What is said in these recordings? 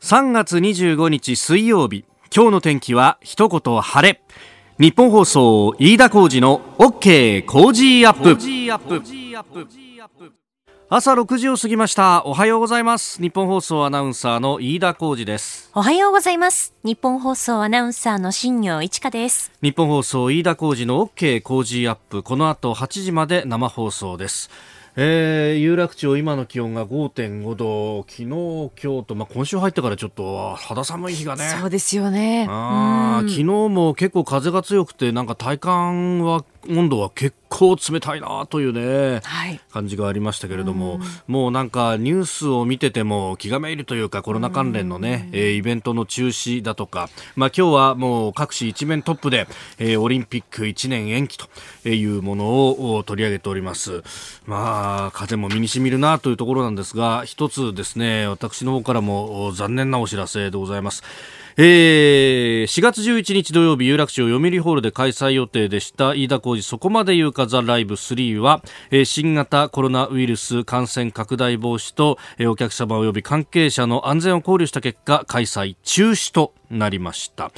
3月25日水曜日。今日の天気は一言晴れ。日本放送飯田浩二の OK 工事アップ。朝6時を過ぎました。おはようございます。日本放送アナウンサーの飯田浩二です。おはようございます。日本放送アナウンサーの新業一華です。日本放送飯田浩二の OK 工事アップ。この後8時まで生放送ですえー、有楽町、今の気温が5.5度、昨日、今日と、まあ、今週入ってからちょっと肌寒い日がね。そうですよね。あ昨日も結構風が強くて、なんか体感は温度は結構冷たいなというね、はい、感じがありましたけれども、もうなんかニュースを見てても気がめいるというかコロナ関連のね、えー、イベントの中止だとか、まあ今日はもう各紙一面トップで、えー、オリンピック1年延期というものを取り上げております。まあ風も身にしみるなというところなんですが、一つですね、私の方からも残念なお知らせでございます。えー、4月11日土曜日有楽町読売ホールで開催予定でした飯田浩二そこまで言うかザライブ3は、えー、新型コロナウイルス感染拡大防止と、えー、お客様及び関係者の安全を考慮した結果開催中止となりました。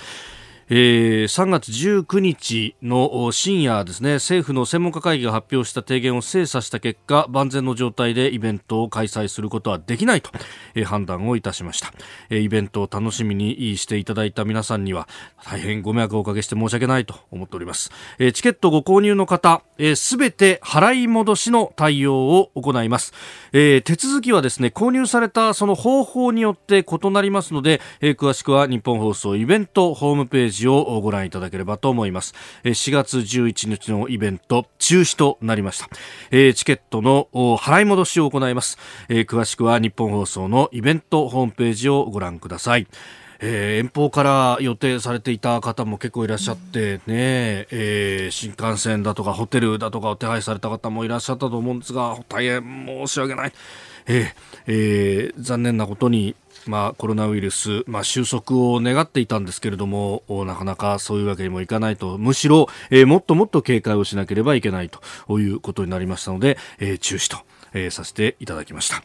えー、3月19日の深夜ですね。政府の専門家会議が発表した提言を精査した結果万全の状態でイベントを開催することはできないと、えー、判断をいたしました、えー、イベントを楽しみにしていただいた皆さんには大変ご迷惑をおかけして申し訳ないと思っております、えー、チケットご購入の方すべ、えー、て払い戻しの対応を行います、えー、手続きはですね購入されたその方法によって異なりますので、えー、詳しくは日本放送イベントホームページジをご覧いただければと思います。4月11日のイベント中止となりました。チケットの払い戻しを行います。詳しくは日本放送のイベントホームページをご覧ください。えー、遠方から予定されていた方も結構いらっしゃってね、えー、新幹線だとかホテルだとかを手配された方もいらっしゃったと思うんですが大変申し訳ない、えーえー、残念なことにまあ、コロナウイルス、まあ、収束を願っていたんですけれどもなかなかそういうわけにもいかないとむしろ、えー、もっともっと警戒をしなければいけないということになりましたので、えー、中止と、えー、させていただきました。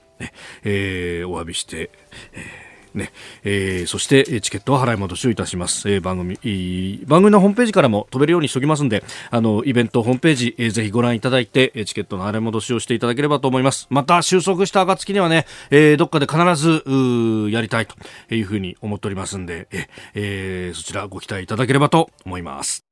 えー、お詫びして、えーねえー、そしてチケットは払い戻しをいたします、えー、番組番組のホームページからも飛べるようにしておきますんであのイベントホームページ、えー、ぜひご覧いただいてチケットの払い戻しをしていただければと思います。また収束した暁にはね、えー、どっかで必ずやりたいというふうに思っておりますんで、ええー、そちらご期待いただければと思います。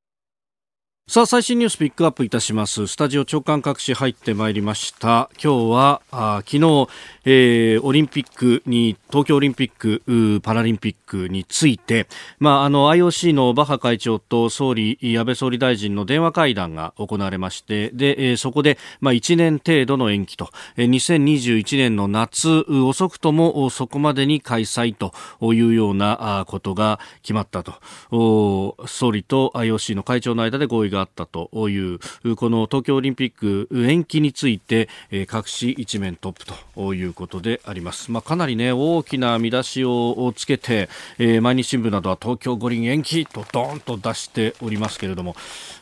さあ最新ニュースピックアップいたします。スタジオ長官各紙入ってまいりました。今日はあ昨日、えー、オリンピックに東京オリンピックパラリンピックについて、まあ、あの IOC のバッハ会長と総理安倍総理大臣の電話会談が行われましてで、えー、そこで、まあ、1年程度の延期と、えー、2021年の夏遅くともそこまでに開催というようなことが決まったと。総理と IOC の会長の間で合意があったというこの東京オリンピック延期について、え、各紙一面トップということであります、まあ、かなり、ね、大きな見出しをつけて、え、毎日新聞などは東京五輪延期とドーンと出しておりますけれども、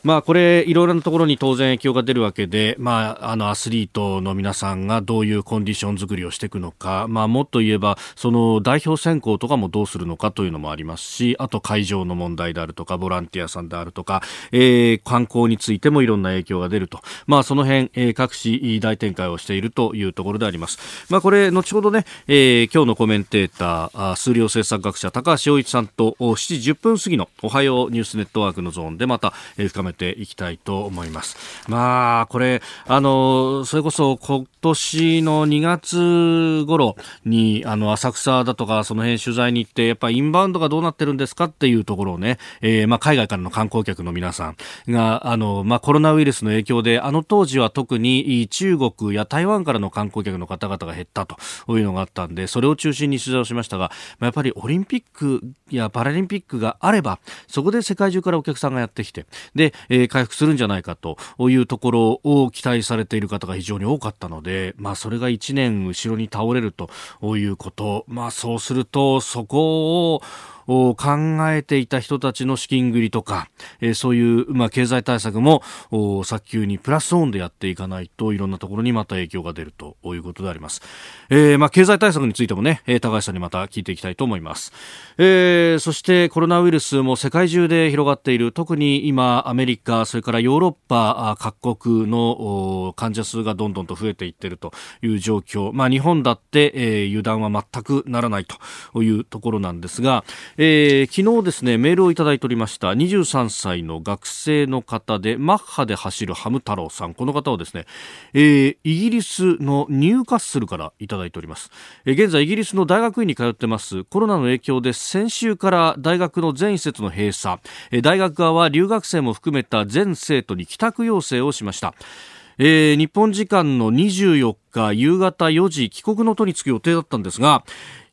まあ、これいろいろなところに当然影響が出るわけで、まあ、あのアスリートの皆さんがどういうコンディション作りをしていくのか、まあ、もっと言えばその代表選考とかもどうするのかというのもありますしあと会場の問題であるとかボランティアさんであるとか、えー、観光についてもいろんな影響が出ると、まあ、その辺、えー、各紙大展開をしているというところであります。まあ、これ後ほどね、えー、今日のコメンテーター数量政策学者高橋洋一さんと7時10分過ぎのおはようニュースネットワークのゾーンでまた、えー、深めていきたいと思います。まあ、これ、あの、それこそ今年の2月頃に、あの、浅草だとか、その辺取材に行って、やっぱインバウンドがどうなってるんですかっていうところをね、えー、まあ、海外からの観光客の皆さんが、あの、まあ、コロナウイルスの影響で、あの当時は特に中国や台湾からの観光客の方々が減ったというのがあったんで、それを中心に取材をしましたが、ま、やっぱりオリンピックやパラリンピックがあれば、そこで世界中からお客さんがやってきて、で、えー、回復するんじゃないかというところを期待されている方が非常に多かったので、まあ、それが1年後ろに倒れるということ、まあ、そうすると、そこを、考えていた人たちの資金繰りとか、え、そういう、まあ、経済対策も早急にプラスオンでやっていかないといろんなところにまた影響が出るということであります。えー、まあ、経済対策についてもね、高橋さんにまた聞いていきたいと思います。えー、そしてコロナウイルスも世界中で広がっている特に今アメリカそれからヨーロッパ各国の患者数がどんどんと増えていっているという状況、まあ、日本だって、えー、油断は全くならないというところなんですが、えー、昨日ですねメールをいただいておりました23歳の学生の方でマッハで走るハム太郎さん。この方はですね、えー、イギリスのニューカッスルからいただいております、えー、現在イギリスの大学院に通ってます。コロナの影響で先週から大学の全施設の閉鎖、えー、大学側は留学生も含めた全生徒に帰宅要請をしました。えー、日本時間の24日夕方4時帰国の途に着く予定だったんですが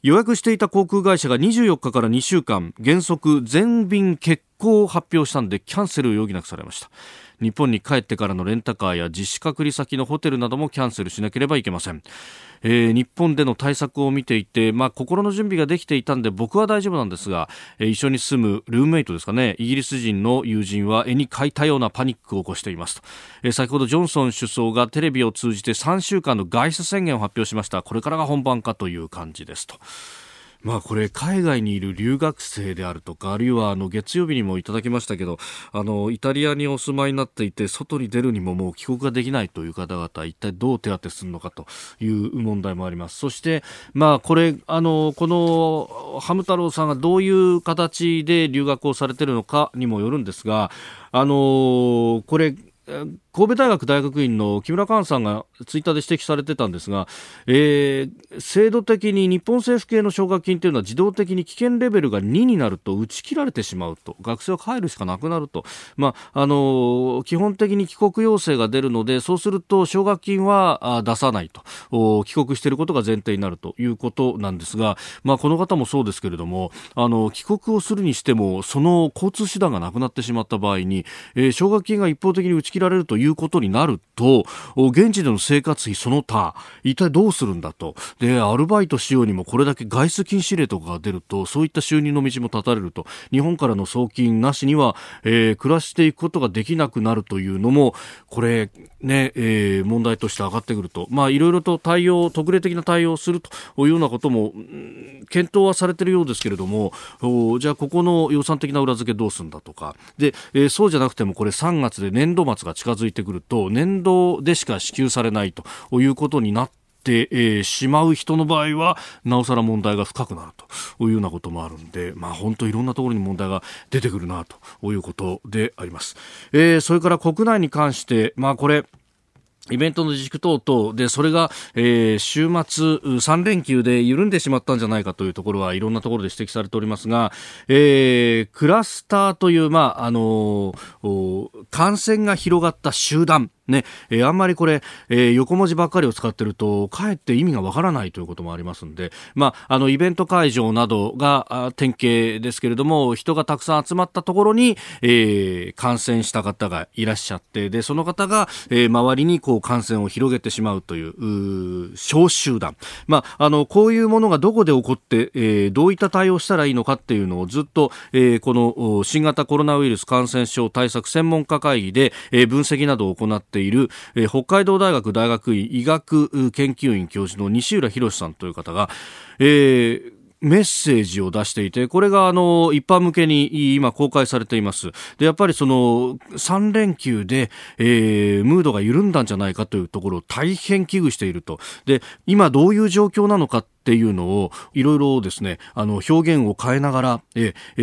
予約していた航空会社が24日から2週間原則全便欠航を発表したんでキャンセルを余儀なくされました。日本に帰ってからのレンタカーや自主隔離先のホテルなどもキャンセルしなければいけません、えー、日本での対策を見ていて、まあ、心の準備ができていたんで僕は大丈夫なんですが、えー、一緒に住むルームメイトですかね。イギリス人の友人は絵に描いたようなパニックを起こしていますと、えー、先ほどジョンソン首相がテレビを通じて3週間の外出宣言を発表しました。これからが本番かという感じですと。まあこれ海外にいる留学生であるとかあるいはあの月曜日にもいただきましたけどあのイタリアにお住まいになっていて外に出るにももう帰国ができないという方々一体どう手当てするのかという問題もあります。そしてまあこれあのこのハム太郎さんがどういう形で留学をされているのかにもよるんですがあのこれ神戸大学大学院の木村寛さんがツイッターで指摘されてたんですが、えー、制度的に日本政府系の奨学金というのは自動的に危険レベルが2になると打ち切られてしまうと。学生は帰るしかなくなると、まああの基本的に帰国要請が出るのでそうすると奨学金は出さないと。帰国していることが前提になるということなんですが、まあ、この方もそうですけれどもあの帰国をするにしてもその交通手段がなくなってしまった場合に、えー、奨学金が一方的に打ち切られるといういうことになると現地での生活費その他一体どうするんだと。でアルバイトしようにもこれだけ外出禁止令とかが出るとそういった収入の道も断たれると。日本からの送金なしには、えー、暮らしていくことができなくなるというのもこれね、えー、問題として上がってくると。まあいろいろと対応特例的な対応をするというようなことも検討はされているようですけれどもじゃあここの予算的な裏付けどうするんだとか。で、えー、そうじゃなくてもこれ3月で年度末が近づいててくると年度でしか支給されないということになってて、え、しまう人の場合はなおさら問題が深くなるというようなこともあるんで、まあ、本当いろんなところに問題が出てくるなということであります。えー、それから国内に関して、まあ、これイベントの自粛等々で、それが、えー、週末3連休で緩んでしまったんじゃないかというところはいろんなところで指摘されておりますが、えー、クラスターという、まあ、あのー、感染が広がった集団、ね、えー、あんまりこれ、えー、横文字ばっかりを使ってると、かえって意味がわからないということもありますんで、まあ、あの、イベント会場などが典型ですけれども、人がたくさん集まったところに、えー、感染した方がいらっしゃって、で、その方が、えー、周りにこう感染を広げてしまうという、う小集団。まあ、あの、こういうものがどこで起こって、えー、どういった対応したらいいのかっていうのをずっと、えー、この新型コロナウイルス感染症対策専門家会議で、えー、分析などを行ってている、えー、北海道大学大学院医学研究院教授の西浦博さんという方が、えー、メッセージを出していて、これがあの、一般向けに今公開されています。で、やっぱりその、3連休で、えー、ムードが緩んだんじゃないかというところを大変危惧していると。で、今どういう状況なのかっていうのをいろいろですねあの表現を変えながら、ええ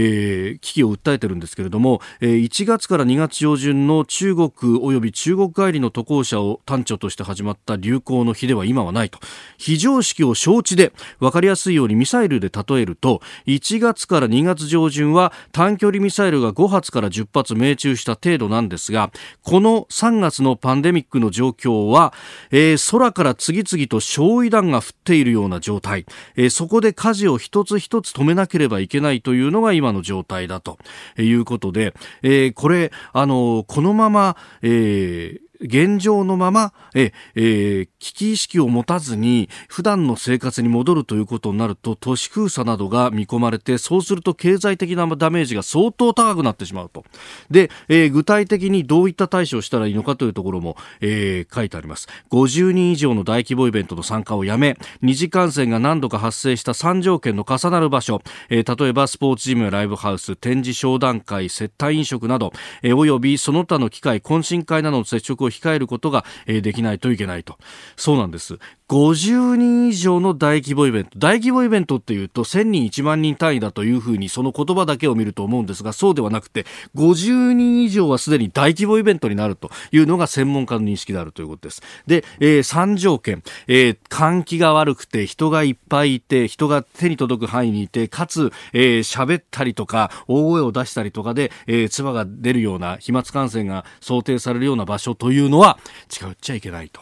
ー、危機を訴えてるんですけれども、えー、1月から2月上旬の中国及び中国帰りの渡航者を端緒として始まった流行の日では今はないと。非常識を承知で分かりやすいようにミサイルで例えると1月から2月上旬は短距離ミサイルが5発から10発命中した程度なんですがこの3月のパンデミックの状況は、えー、空から次々と焼夷弾が降っているような状態。い、えー、そこで火事を一つ一つ止めなければいけないというのが今の状態だということで、えー、これ、あの、このまま、えー、現状のまま、ええー、危機意識を持たずに普段の生活に戻るということになると都市封鎖などが見込まれてそうすると経済的なダメージが相当高くなってしまうと。で、えー、具体的にどういった対処をしたらいいのかというところも、えー、書いてあります。50人以上の大規模イベントの参加をやめ二次感染が何度か発生した3条件の重なる場所、えー、例えばスポーツジムやライブハウス展示商談会接待飲食など、えー、およびその他の機会懇親会などの接触を控えることが、できないといけないと。そうなんです。50人以上の大規模イベント。大規模イベントっていうと1000人1万人単位だというふうにその言葉だけを見ると思うんですがそうではなくて50人以上はすでに大規模イベントになるというのが専門家の認識であるということです。で、えー、3条件、えー、換気が悪くて人がいっぱいいて人が手に届く範囲にいてかつ、えー、ったりとか大声を出したりとかで、えー、唾が出るような飛沫感染が想定されるような場所というのは近寄っちゃいけないと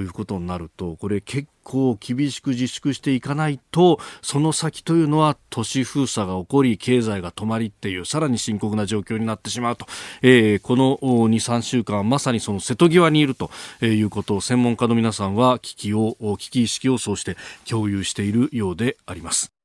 いうことになるとこれ結構厳しく自粛していかないとその先というのは都市封鎖が起こり経済が止まりっていうさらに深刻な状況になってしまうと、えー、この23週間まさにその瀬戸際にいるということを専門家の皆さんは危機を危機意識をそうして共有しているようであります。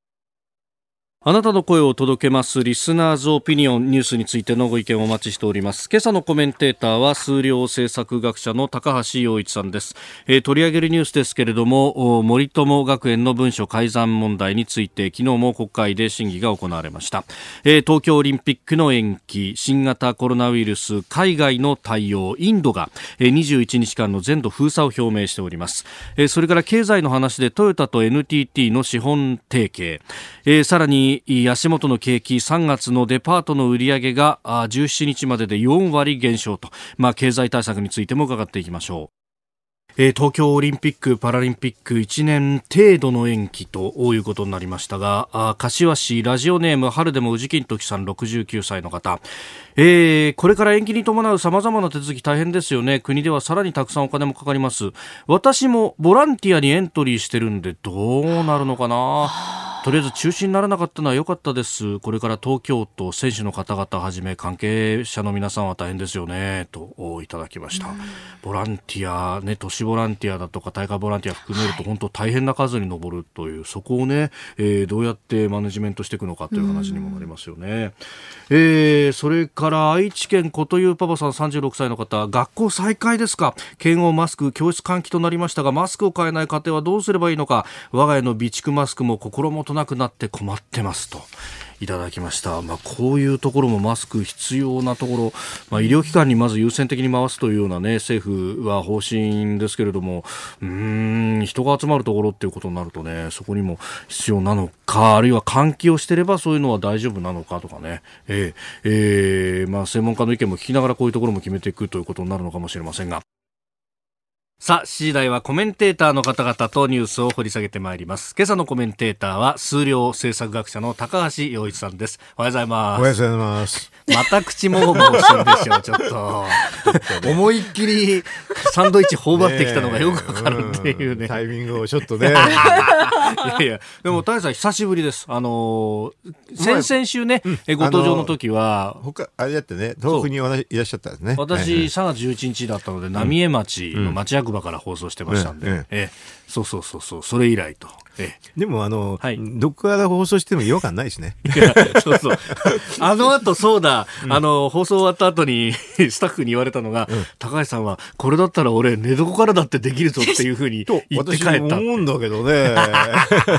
あなたの声を届けますリスナーズオピニオンニュースについてのご意見をお待ちしております。今朝のコメンテーターは数量政策学者の高橋洋一さんです。えー、取り上げるニュースですけれども、森友学園の文書改ざん問題について昨日も国会で審議が行われました。えー、東京オリンピックの延期、新型コロナウイルス、海外の対応、インドが、21日間の全土封鎖を表明しております。えー、それから経済の話でトヨタと NTT の資本提携、えー、さらに足元の景気3月のデパートの売り上げが17日までで4割減少と、まあ、経済対策についても伺っていきましょう。え、東京オリンピック・パラリンピック1年程度の延期ということになりましたが、あ柏市ラジオネーム春でも宇治金時さん69歳の方、えー、これから延期に伴う様々な手続き大変ですよね。国ではさらにたくさんお金もかかります。私もボランティアにエントリーしてるんでどうなるのかなとりあえず中止にならなかったのは良かったです。これから東京都選手の方々はじめ関係者の皆さんは大変ですよねといただきました。ボランティアね都市ボランティアだとか大会ボランティア含めると本当大変な数に上るという、そこをね、えー、どうやってマネジメントしていくのかという話にもなりますよね。えー、それから愛知県琴湯パパさん36歳の方学校再開ですか？検温マスク教室換気となりましたがマスクを買えない家庭はどうすればいいのか？我が家の備蓄マスクも心もとなくなって困ってますと。いただきました。まあ、こういうところもマスク必要なところ、まあ、医療機関にまず優先的に回すというようなね、政府は方針ですけれども、うん、人が集まるところっていうことになるとね、そこにも必要なのか、あるいは換気をしてればそういうのは大丈夫なのかとかね、えー、えー、まあ、専門家の意見も聞きながらこういうところも決めていくということになるのかもしれませんが。さあ、7時台はコメンテーターの方々とニュースを掘り下げてまいります。今朝のコメンテーターは、数量政策学者の高橋洋一さんです。おはようございます。おはようございます。また口もごもごするでしょう、ちょっと。思いっきりサンドイッチ頬張ってきたのがよくわかるっていうね。タイミングをちょっとね。いやいや、でも、大さん久しぶりです。あのー、先々週ね、うん、ご登場の時は、他、あれだってね、東北にいらっしゃったんですね。私、3月11日だったので、浪江町の町役場から放送してましたんで、ええ、そうそうそうそう、それ以来と。ええ、でもあの、はい、どこから放送しても違和感ないしね。そうそう。あの後そうだ、うん、あの、放送終わった後に スタッフに言われたのが、うん、高橋さんは、これだったら俺寝床からだってできるぞっていうふうに言って帰った。私思うんだけどね。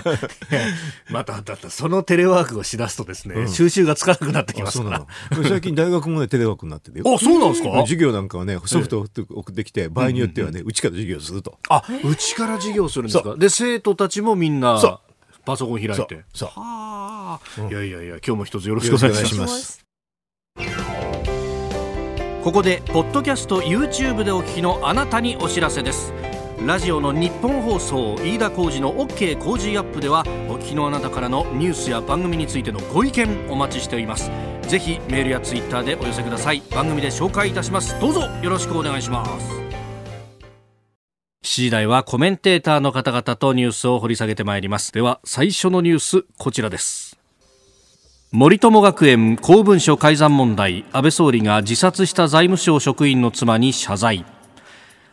また、だったそのテレワークをしだすとですね、うん、収集がつかなくなってきますから。最近大学もね、テレワークになっててあ、そうなんですか？授業なんかはね、ソフトを送ってきて、場合によってはね、うちから授業すると。あ、うちから授業するんですか？で、生徒たちもみんな、パソコン開いて。そう。はあ、いやいやいや、今日も一つよろしくお願いします。ここで、ポッドキャスト YouTube でお聞きのあなたにお知らせです。ラジオの日本放送飯田浩司の OK 工事アップではお聞きのあなたからのニュースや番組についてのご意見お待ちしております。ぜひメールやツイッターでお寄せください。番組で紹介いたします。どうぞよろしくお願いします7時台はコメンテーターの方々とニュースを掘り下げてまいります。では最初のニュースこちらです。森友学園公文書改ざん問題。安倍総理が自殺した財務省職員の妻に謝罪。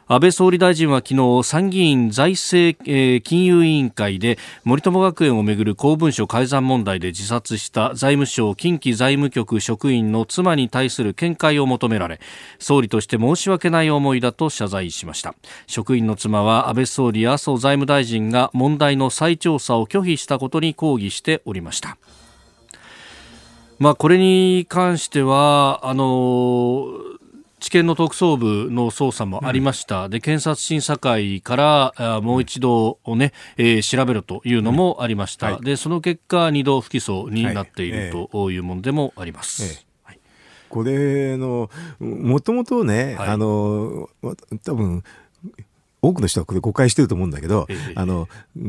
安倍総理大臣は昨日参議院財政、えー、金融委員会で森友学園をめぐる公文書改ざん問題で自殺した財務省近畿財務局職員の妻に対する見解を求められ総理として申し訳ない思いだと謝罪しました。職員の妻は安倍総理や麻生財務大臣が問題の再調査を拒否したことに抗議しておりました。まあ、これに関してはあのー地検の特捜部の捜査もありました、うん、で検察審査会からもう一度をね、えー、調べろというのもありました、うんはい、でその結果、2度不起訴になっている、というものでもあります。えー、これのもともとね、はい、あの多分多くの人はこれ誤解してると思うんだけど、あの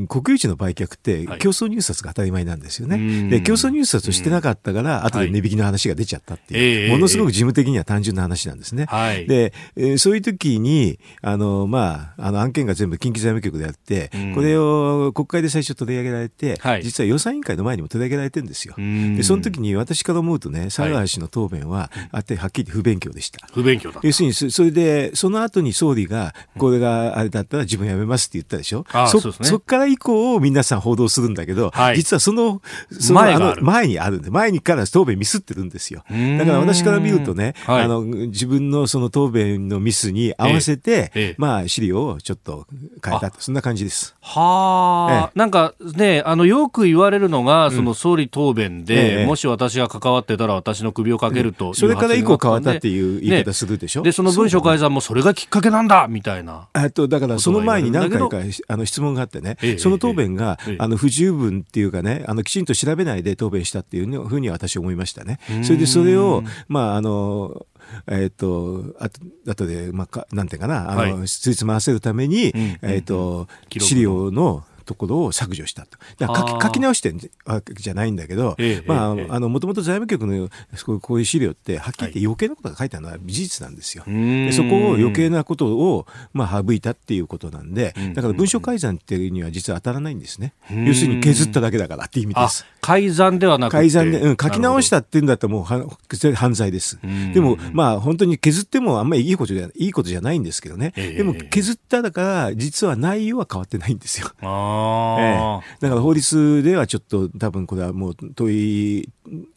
国有地の売却って競争入札が当たり前なんですよね。はい、で競争入札してなかったから、後で値引きの話が出ちゃったっていう、ものすごく事務的には単純な話なんですね。はい、で、えー、そういう時にあの、まあ、あの案件が全部近畿財務局であって、これを国会で最初取り上げられて、はい、実は予算委員会の前にも取り上げられてるんですよ。でその時に私から思うとね、佐川氏の答弁は、あってはっきり不勉強でした。不勉強だ要するにそれでその後に総理がこれがれだったら自分辞めますって言ったでしょ？そそ、ね、そっから以降皆さん報道するんだけど、はい、実はそのその前あの前にあるんで前にから答弁ミスってるんですよ。だから私から見るとね、はい、あの自分のその答弁のミスに合わせて、ええ、まあ資料をちょっと変えたそんな感じです。はあ、ええ、なんかねあのよく言われるのがその総理答弁で、うん、もし私が関わってたら私の首をかけると、うん、それから以降変わったっていう言い方するでしょ、ね、でその文書改ざんもそれがきっかけなんだみたいな。とだからその前に何回かあの質問があってね、その答弁が、あの不十分っていうかね、あのきちんと調べないで答弁したっていうふうに私は思いましたね。それでそれを、まあ、あの、えっ、ー、と、あと、あとで、まあ、かなんていうかな、あの、はい、ついつまわせるために、えっ、と、資料の、ところを削除したと。だから書き書き直してるわけじゃないんだけど、まあ、あの、もともと財務局のこういう資料って、はっきり言って余計なことが書いてあるのは事実なんですよ。でそこを余計なことを、まあ、省いたっていうことなんで、だから文書改ざんっていうには実は当たらないんですね。要するに削っただけだからっていう意味です。改ざんではなく改ざんで、うん、書き直したっていうんだったらもうは犯罪です。でも、まあ、本当に削ってもあんまりいいことじゃいいことじゃないんですけどね。でも、削っただから、実は内容は変わってないんですよ。ええ、だから法律ではちょっと多分これはもう問い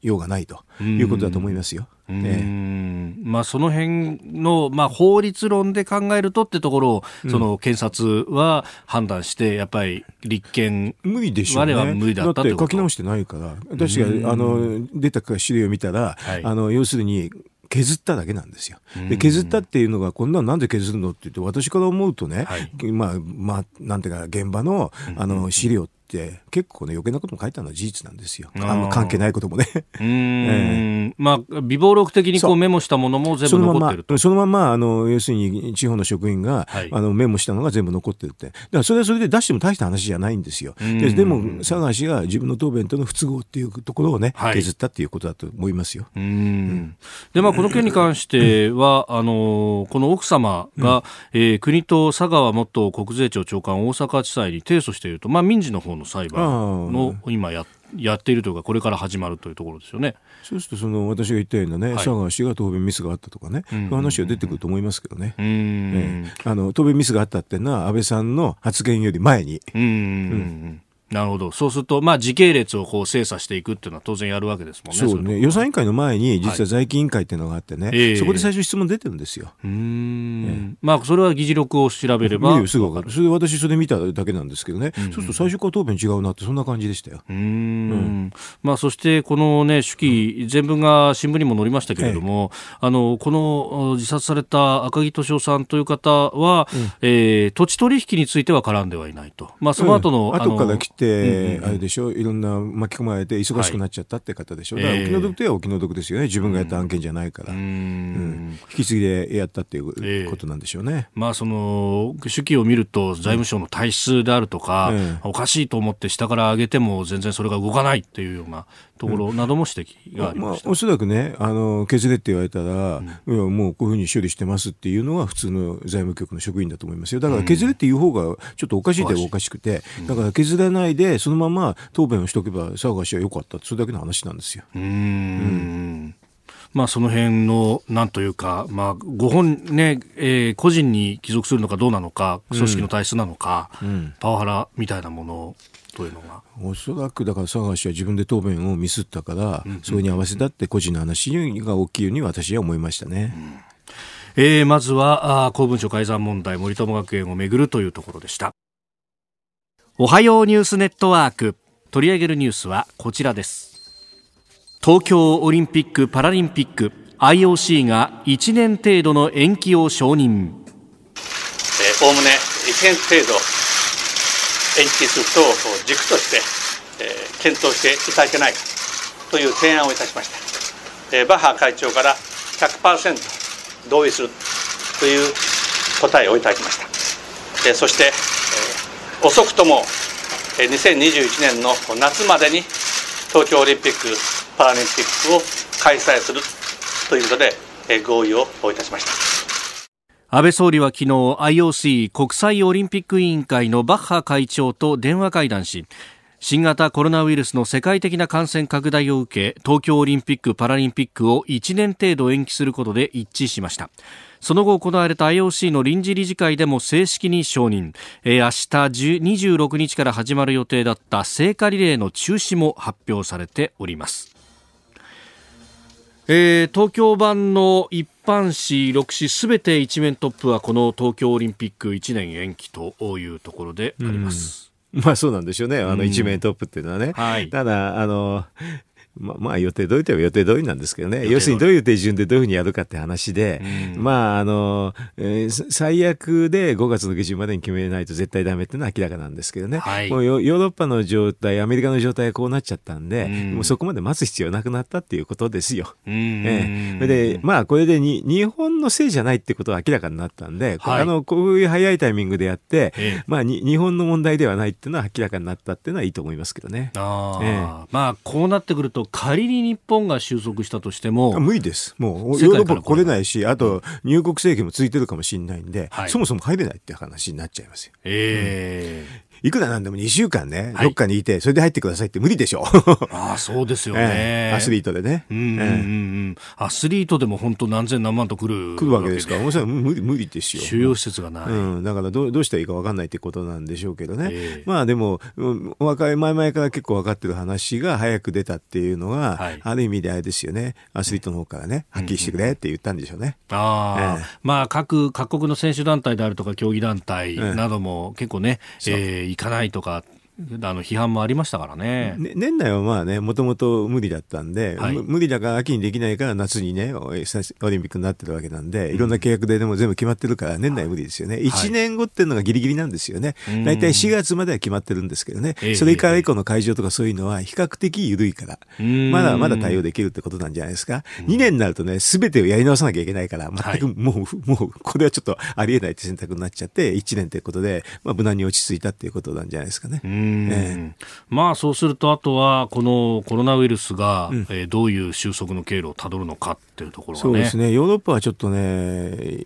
ようがないということだと思いますよ。ええ、まあ、その辺の、まあ、法律論で考えるとってところを、その検察は判断して、やっぱり立憲無理でしょうね。は無理だったって書き直してないから、私があの出た資料を見たら、はい、あの要するに削っただけなんですよ。で削ったっていうのがこんなのなんで削るのって言って私から思うとね、はい、まあまあなんていうか現場のあの資料って結構ね余計なことも書いたのは事実なんですよ。あんま関係ないこともね。うん、えー、まあ微暴録的にこうメモしたものも全部残ってると。そのまままあの要するに地方の職員が、はい、あのメモしたのが全部残ってるって。だからそれはそれで出しても大した話じゃないんですよ。ででも佐川氏が自分の答弁との不都合っていうところをね、はい、削ったっていうことだと思いますよ。うん。でまあこの件に関しては あのこの奥様が、うん、えー、国と佐川元国税庁長官大阪地裁に提訴しているとまあ民事の方の裁判の今ややっているというかこれから始まるというところですよね。そうするとその私が言ったようなね、はい、佐川氏が答弁ミスがあったとかね、うん。うんうん、話は出てくると思いますけどね。えー、あの答弁ミスがあったっていうのは安倍さんの発言より前に。うん、うんなるほど。そうすると、まあ、時系列をこう精査していくっていうのは当然やるわけですもんね。そうね。予算委員会の前に、実は財金委員会っていうのがあってね、はい、そこで最初質問出てるんですよ。うん、まあ、それは議事録を調べれば。すぐ分かる。それで私、それ見ただけなんですけどね。うんうん、そうすると最初から答弁違うなって、そんな感じでしたよ。うんうん、まあ、そして、このね、手記、全文が新聞にも載りましたけれども、ええ、あの、この自殺された赤木俊夫さんという方は、うん、えー、土地取引については絡んではいないと。まあ、その後の、うん、後から来て、うんうんでしょ？いろんな巻き込まれて忙しくなっちゃったって方でしょ、はい、だからお気の毒といえ。ばお気の毒ですよね。自分がやった案件じゃないから、うん、引き継ぎでやったっていうことなんでしょうね、えー、まあその手記を見ると財務省の体質であるとか、おかしいと思って下から上げても全然それが動かないっていうようなところなども指摘がありました、まあ、おそらくねあの削れって言われたら、うん、もうこういうふうに処理してますっていうのは普通の財務局の職員だと思いますよ。だから削れっていう方がちょっとおかしいでおかしくて、だから削らないでそのまま答弁をしとけば佐賀氏は良かったそれだけの話なんですよ。うんまあ、その辺の、なんというか、まあ、ご本ね、えー、個人に帰属するのかどうなのか、組織の体質なのか、うん、パワハラみたいなものというのが。おそらくだから佐川氏は自分で答弁をミスったから、それに合わせたって個人の話が大きいように私は思いましたね。うん。えー、まずはあ公文書改ざん問題森友学園をめぐるというところでした。おはようニュースネットワーク。取り上げるニュースはこちらです東京オリンピック・パラリンピック IOC が1年程度の延期を承認。おおむね1年程度延期することを軸として、え、検討していただけないかという提案をいたしました、え、バッハ会長から100%同意するという答えをいただきました、え、そして、え、遅くとも2021年の夏までに東京オリンピック・パラリンピックを開催するということで合意をいたしました。安倍総理は昨日 IOC 国際オリンピック委員会のバッハ会長と電話会談し新型コロナウイルスの世界的な感染拡大を受け東京オリンピック・パラリンピックを1年程度延期することで一致しました。その後行われた IOC の臨時理事会でも正式に承認、明日26日から始まる予定だった聖火リレーの中止も発表されております。えー、東京版の一般紙6紙すべて一面トップはこの東京オリンピック1年延期というところであります。まあそうなんでしょうね。あの一面トップっていうのはね。うんはい、ただ、あの、ままあ予定通りといえば予定通りなんですけどね、要するにどういう手順でどういうふうにやるかって話で、うん、まああの、えー、最悪で5月の下旬までに決めないと絶対ダメっていうのは明らかなんですけどね、はい、もうヨーロッパの状態、アメリカの状態がこうなっちゃったんで、うん、もうそこまで待つ必要なくなったっていうことですよ。うん、えー、で、まあこれでに日本のせいじゃないってことは明らかになったんで、はい、あのこういう早いタイミングでやって、えー、まあに日本の問題ではないっていうのは明らかになったっていうのはいいと思いますけどね。あえー、まあこうなってくると仮に日本が収束したとしても無理です。もうヨーロッパ来れないしあと入国制限もついてるかもしれないんで、はい、そもそも入れないって話になっちゃいますよ。えー、うんいくらなんでも2週間ね、どっかにいて、それで入ってくださいって無理でしょ。ああ、そうですよね、えー、アスリートでね。うんうんうん、アスリートでも本当何千何万と来る。来るわけですから、もちろん無理無理ですよ。収容施設がない。うん、だからどうどうしたらいいか分かんないってことなんでしょうけどね。えー、まあでも、若い前々から結構分かってる話が早く出たっていうのが、はい、ある意味であれですよね。アスリートの方からね、はっきりしてくれって言ったんでしょうね。ああ、えー、まあ各、各国の選手団体であるとか競技団体なども結構ね、えー、行かないとかあの批判もありましたからね、ね、年内はまあねもともと無理だったんで、はい、無理だから秋にできないから夏にねオリンピックになってるわけなんで、いろんな契約ででも全部決まってるから年内無理ですよね、はい、1年後っていうのがギリギリなんですよね、大体4月までは決まってるんですけどね、それから以降の会場とかそういうのは比較的緩いから、まだまだ対応できるってことなんじゃないですか、2年になるとねすべてをやり直さなきゃいけないから全くもう、はい、もうこれはちょっとありえないって選択になっちゃって1年ということで、まあ、無難に落ち着いたっていうことなんじゃないですかね。えーまあそうするとあとはこのコロナウイルスが、うん、えー、どういう収束の経路をたどるのかっていうところ、ね、そうですね。ヨーロッパはちょっとね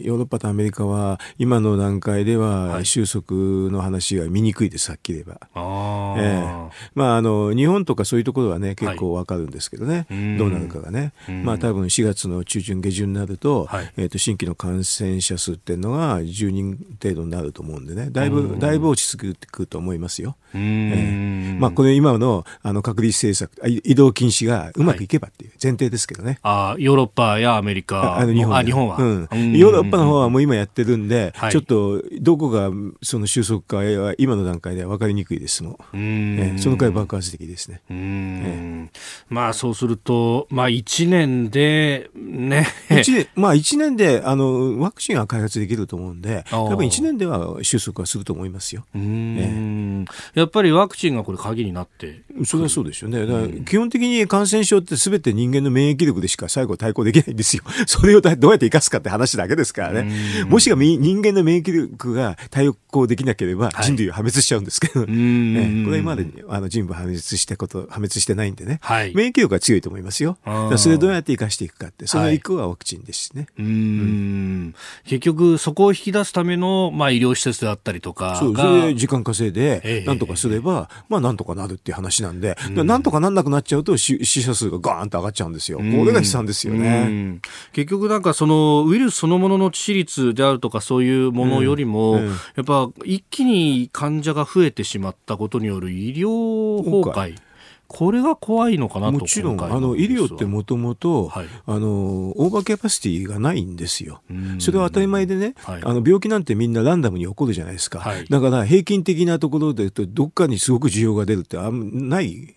ヨーロッパとアメリカは今の段階では収束の話が見にくいですはっきり言えば。あえー、まああの日本とかそういうところはね結構わかるんですけどね、はい、どうなるかがね。まあ多分4月の中旬下旬になると,、はい、えー、と新規の感染者数っていうのが10人程度になると思うんでね。だいぶだいぶ落ち着くると思いますよ。えー、まあこれ今のあの隔離政策移動禁止がうまくいけばっていう前提ですけどね。はい、あヨーロッパやアメリカ。あの日本あ日本は、うん、ヨーロッパの方はもう今やってるんで、はい、ちょっとどこがその収束かは今の段階では分かりにくいですもん。うん、えー、そのくらい爆発的ですね。うん、えー、まあそうするとまあ1年でね。1年まあ1年であのワクチンは開発できると思うんで多分1年では収束はすると思いますよ。うん、えー、やっぱりワクチンがこれ鍵になってそれはそうですよね。基本的に感染症ってすべて人間の免疫力でしか最後対抗できないんですよ。それをどうやって生かすかって話だけですからね。もしが人間の免疫力が対抗できなければ人類は破滅しちゃうんですけど、はい、ね、これ今までにあの人類破滅したこと、破滅してないんでね。はい、免疫力が強いと思いますよ。それどうやって生かしていくかって、その一個がワクチンですね。はい、うん、結局、そこを引き出すための、まあ、医療施設であったりとかそう、それで時間稼いで、なんとかすれば、えー、まあ、なんとかなるっていう話なんで、うん、なんとかなんなくなっちゃうと、死者数がガーンと上がっちゃうんですよ。これが悲惨ですよね。結局、なんかその、ウイルスそのものの致死率であるとか、そういうものよりも、やっぱ、一気に患者が増えてしまったことによる医療崩壊。これが怖いのかなもちろん、あの、医療ってもともと、あの、オーバーキャパシティがないんですよ。それは当たり前でね、はい、あの、病気なんてみんなランダムに起こるじゃないですか。はい、だから、平均的なところで言うと、どっかにすごく需要が出るってあんない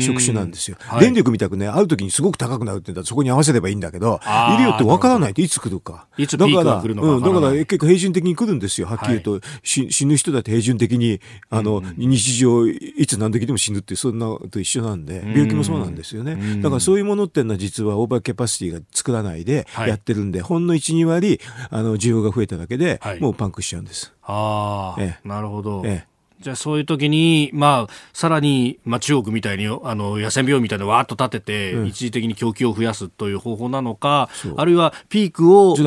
職種なんですよ。電力みたくね、ある時にすごく高くなるって言ったらそこに合わせればいいんだけど、医療ってわからないといつ来るか。いつピークが来るのかうん、だから結構平準的に来るんですよ。はっきり言うと、はい、死ぬ人だって平準的に、あの、日常いつ何時でも死ぬってそんなと一緒なんで、病気もそうなんですよね。だからそういうものっていうのは実はオーバーキャパシティが作らないでやってるんで、はい、ほんの1、2割、あの、需要が増えただけで、もうパンクしちゃうんです。ああ、ええ、なるほど。ええじゃあそういう時に、まあ、さらに、まあ、中国みたいに、あの、野戦病院みたいなわーっと立てて、うん、一時的に供給を増やすという方法なのか、あるいはピークをず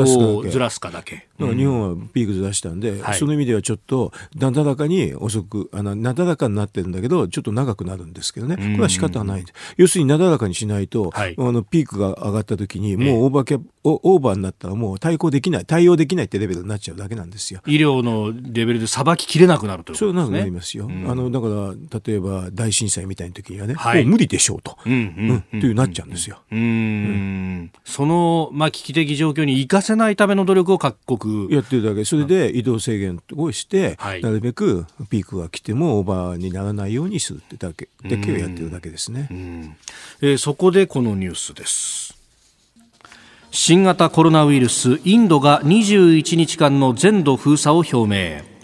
らすかだけ。だから日本はピークずらしたんで、うん、その意味ではちょっと、なだらかに遅く、あの、なだらかになってるんだけど、ちょっと長くなるんですけどね。これは仕方ない。要するになだらかにしないと、はい、あの、ピークが上がった時に、もうオーバーキャオーバーになったらもう対抗できない、対応できないってレベルになっちゃうだけなんですよ。医療のレベルでさばききれなくなるということですね。りますよ。うん、あの、だから、例えば大震災みたいな時にはね、はい、もう無理でしょうと、うん、うん、というなっちゃうんですよ。うん。その、まあ、危機的状況に生かせないための努力を各国。やってるだけ。それで移動制限をして、はい、なるべくピークが来てもオーバーにならないようにするってだけ、だけをやってるだけですね。えー、そこでこのニュースです。新型コロナウイルスインドが21日間の全土封鎖を表明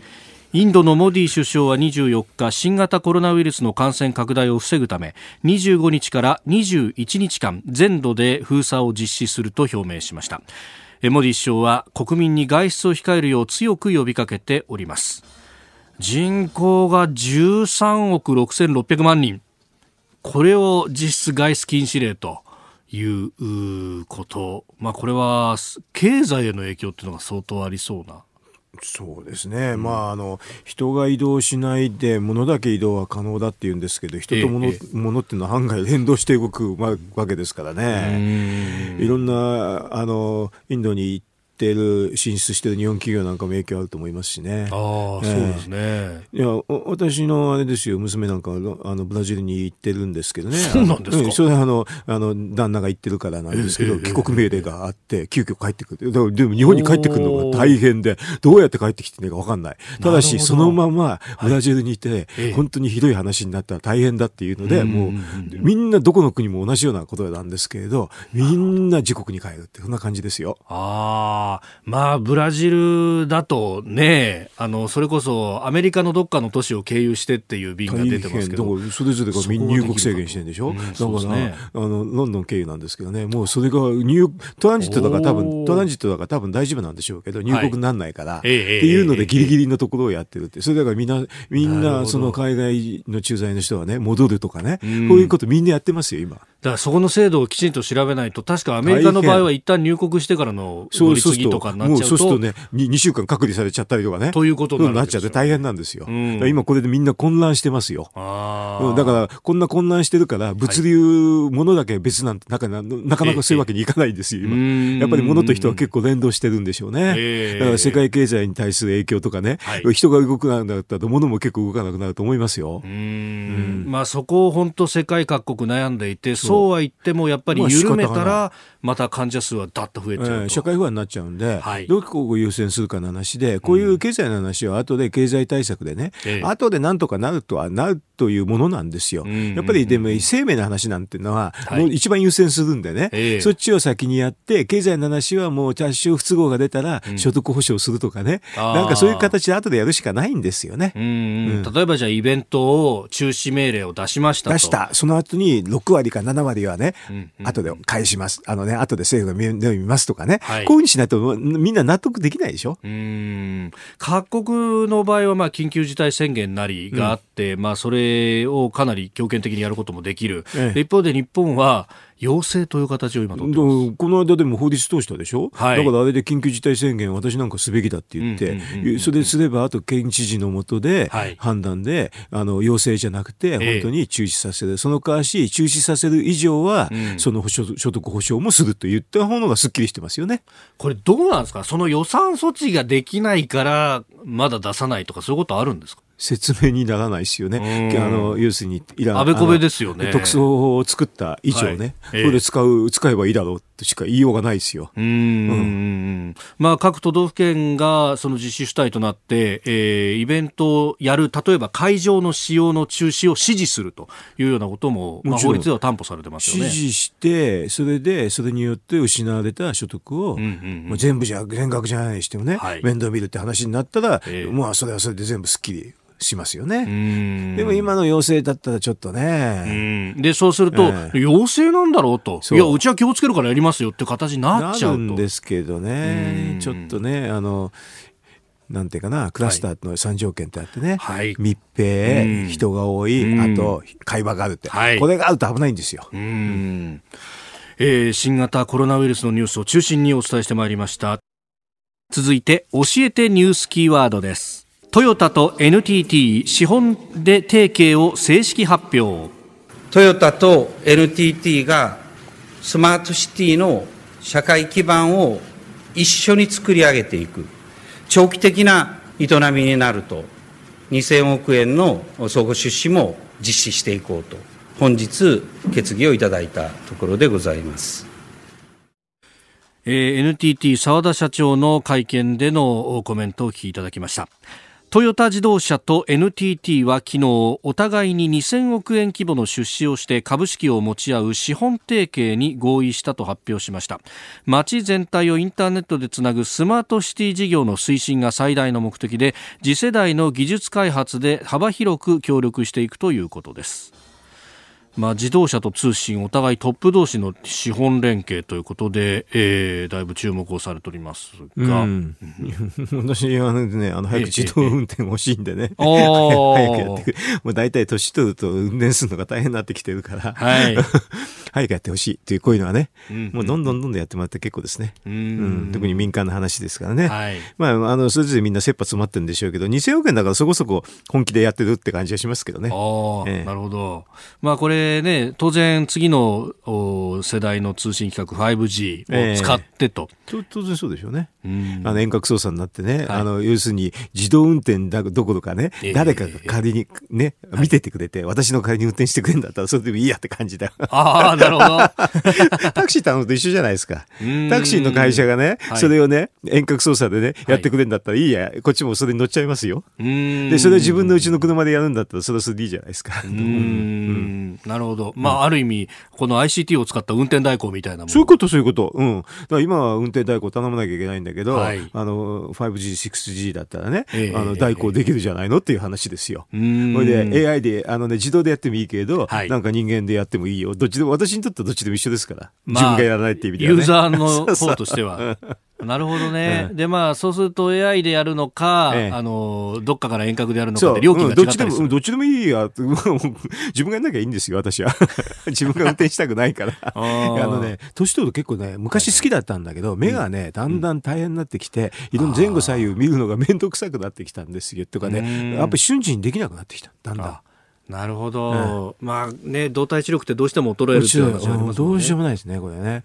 インドのモディ首相は24日新型コロナウイルスの感染拡大を防ぐため25日から21日間全土で封鎖を実施すると表明しました。モディ首相は国民に外出を控えるよう強く呼びかけております。人口が13億6600万人。これを実質外出禁止令ということ、まあ、これは経済への影響っていうのが相当ありそうな。そうですね、うん、まああの人が移動しないで物だけ移動は可能だっていうんですけど人と物,、ええ、物っていうのは案外連動して動くわけですからね。いろんなあのインドに行っている進出している日本企業なんかも影響あると思いますしね。ああ、そうですね。いや私のあれですよ娘なんかあのブラジルに行ってるんですけどね。そうなんですか。それはあのあの旦那が行ってるからなんですけど、帰国命令があって急遽帰ってくる。でも日本に帰ってくるのが大変でどうやって帰ってきてねかわかんない。ただしそのままブラジルにいて、はい、本当にひどい話になったら大変だっていうので、もうみんなどこの国も同じようなことなんですけれど、みんな自国に帰るってそんな感じですよ。ああ。まあ、ブラジルだとね、あの、それこそアメリカのどっかの都市を経由してっていう便が出てますけど。それぞれが入国制限してるんでしょ、うん、だから、ね、あの、ロンドン経由なんですけどね、もうそれが入トランジットだから多分、トランジットだから多分大丈夫なんでしょうけど、入国にならないから、はい、っていうのでギリギリのところをやってるって。それだからみんな、みんな、その海外の駐在の人はね、戻るとかね、こういうことみんなやってますよ、今。だからそこの制度をきちんと調べないと、確かアメリカの場合は一旦入国してからの乗り継ぎとかになっちゃうと。そうするとね2、2週間隔離されちゃったりとかね。ということになっちゃって大変なんですよ。うん、今これでみんな混乱してますよ。うん、だから、こんな混乱してるから、物流、ものだけ別なんてなかなかなかそういうわけにいかないんですよ、今。やっぱり物と人は結構連動してるんでしょうね。だから世界経済に対する影響とかね、はい、人が動くなくなったら物も結構動かなくなると思いますよ。うん、まあそこを本当世界各国悩んでいて、そうは言ってもやっぱり緩めたら、また患者数はだっと増えちゃう、えー、社会不安になっちゃうんで、はい、どこを優先するかの話で、こういう経済の話は後で経済対策でね、うん、後でなんとかなるとはなるというものなんですよ。やっぱりでも生命の話なんていうのは、もう一番優先するんでね、はい、そっちを先にやって、経済の話はもう多少不都合が出たら所得保障するとかね、うん、なんかそういう形で後でやるしかないんですよね。うん、例えばじゃあイベントを中止命令を出しました出した。その後に6割か7割はね、うんうん、後で返します。あのね、後で政府が見ますとかね、はい、こういうふうにしないとみんな納得できないでしょ？うん各国の場合はまあ緊急事態宣言なりがあって、うん、まあそれをかなり強権的にやることもできる。ええ、一方で日本は要請という形を今この間でも法律通したでしょ、はい、だからあれで緊急事態宣言私なんかすべきだって言って、それすればあと県知事のもとで判断で、はい、あの要請じゃなくて本当に中止させる、えその代わり中止させる以上は、うん、その所得保障もすると言った方がすっきりしてますよね。これどうなんですか？その予算措置ができないからまだ出さないとかそういうことあるんですか？説明にならないですよね。あの要するにイラン安倍小部ですよね。特措法を作った以上ね、はいえー、それで使う使えばいいだろうとしか言いようがないですよ。うんうん、まあ各都道府県がその実施主体となって、えー、イベントをやる例えば会場の使用の中止を指示するというようなこともまあ法律では担保されてますよね。指示してそれでそれによって失われた所得を、うんう全部じゃ全額じゃないにしてもね、はい、面倒見るって話になったら、えー、まあそれはそれで全部すっきり。しますよね。でも今の要請だったらちょっとね。で、そうすると、えー、要請なんだろうと。いや、うちは気をつけるからやりますよって形になっちゃうと。んですけどね。ちょっとね、あの、なんていうかな、クラスターの3条件ってあってね、はい、密閉、人が多い、あと会話があるって、はい、これがあると危ないんですよ。うんえー、新型コロナウイルスのニュースを中心にお伝えしてまいりました。続いて、教えてニュースキーワードです。トヨタと NTT 資本で提携を正式発表トヨタと NTT がスマートシティの社会基盤を一緒に作り上げていく長期的な営みになると2000億円の相互出資も実施していこうと本日決議をいただいたところでございます。えー、NTT 澤田社長の会見でのコメントを聞きいただきました。トヨタ自動車と NTT は昨日お互いに2000億円規模の出資をして株式を持ち合う資本提携に合意したと発表しました。街全体をインターネットでつなぐスマートシティ事業の推進が最大の目的で次世代の技術開発で幅広く協力していくということです。まあ、自動車と通信お互いトップ同士の資本連携ということで、えー、だいぶ注目をされておりますが、うん、私はねあの早く自動運転欲しいんでね、えー、早くやってくもう大体年取ると運転するのが大変になってきてるから、はい、早くやってほしいっていうこういうのはね、うん、もうどんどんどんどんやってもらって結構ですね、うん、特に民間の話ですからね、はい、まああのそれぞれみんな切羽詰まってるんでしょうけど2000億円だからそこそこ本気でやってるって感じがしますけどね。あえー、なるほど。まあこれね、当然次の世代の通信規格 5G を使ってと。えー、当然そうでしょうね。うあの遠隔操作になってね、はい、あの要するに自動運転だどころかね、えー、誰かが仮にね、見ててくれて、はい、私の代わりに運転してくれるんだったらそれでもいいやって感じだ。よ。ああ、なるほど。タクシー頼むと一緒じゃないですか。タクシーの会社がね、それをね、遠隔操作でね、やってくれるんだったらいいや、こっちもそれに乗っちゃいますよ。で、それを自分のうちの車でやるんだったらそれはそれでいいじゃないですか。うん、なるほど。まあ、ある意味、この ICT を使った運転代行みたいなもの。そういうこと、そういうこと。うん。だから今は運転代行頼まなきゃいけないんだけど、はい、あの、5G、6G だったらね、えー、あの、代行できるじゃないのっていう話ですよ。それで AI で、あのね、自動でやってもいいけど、はい、なんか人間でやってもいいよ。どっちでも、私にとってはどっちでも一緒ですから。まあ、自分がやらないっていう意味では、ね、ユーザーの 方としては。なるほどね、でまあそうすると AI でやるのか、ええ、あのどっかから遠隔でやるのかで料金が違ったりする、うん、どっちでもいいや。自分がやんなきゃいいんですよ私は。自分が運転したくないから。あのね年取ると結構ね昔好きだったんだけど目がねだんだん大変になってきて、いろんな前後左右見るのが面倒くさくなってきたんですよ。とかね。やっぱり瞬時にできなくなってきた。だんだん。なるほど、うん、まあね動体視力ってどうしても衰えるっていう話あります、ね、どうしようもないですねこれね、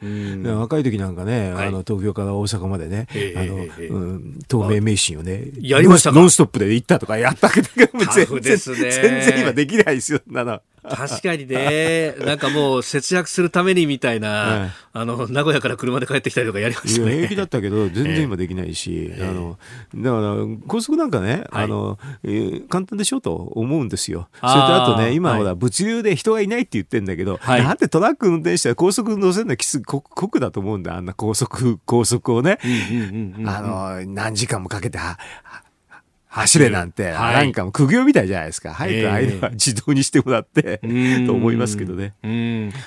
若い時なんかね、はい、あの東京から大阪までね、えー、あの、えー、うん、東名名神をねやりましたノンストップで行ったとかやったけど全然、全然今できないですよなの確かにね、なんかもう節約するためにみたいな、はい、あの名古屋から車で帰ってきたりとかやりましたね。平気だったけど、全然今できないし、えー、あのだから高速なんかね、はい、あのえー、簡単でしょと思うんですよ。それとあとね、今ほら、物流で人がいないって言ってんだけど、はい、なんでトラック運転したら高速乗せるのはきつ酷だと思うんだ、あんな高速、高速をね、あの何時間もかけては走れなんて、はい、なんかも苦行みたいじゃないですか。早くああいうのは自動にしてもらって、えー、と思いますけどね。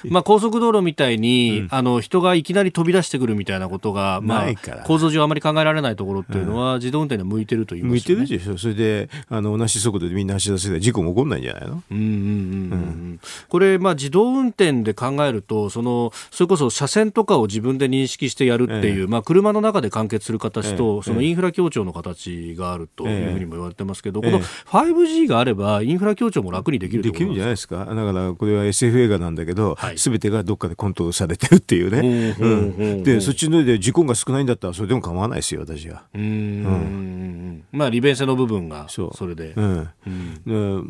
まあ高速道路みたいに、うん、あの人がいきなり飛び出してくるみたいなことが、まあ構造上あまり考えられないところっていうのは、自動運転に向いてるという、ね、向いてるでしょ。それであの同じ速度でみんな走らせて事故も起こんないんじゃないの？うんうんうん、うん、これまあ自動運転で考えると、そのそれこそ車線とかを自分で認識してやるっていう、えー、まあ車の中で完結する形と、えー、そのインフラ協調の形があるというふうにも言われてますけど、この 5G があれば、インフラ協調も楽にできるできるんじゃないですか、だからこれは SF 映画なんだけど、す、べ、てがどっかでコントロールされてるっていうね、でそっちので事故が少ないんだったら、それでも構わないですよ、私は。うん、まあ、利便性の部分がそれで。うん、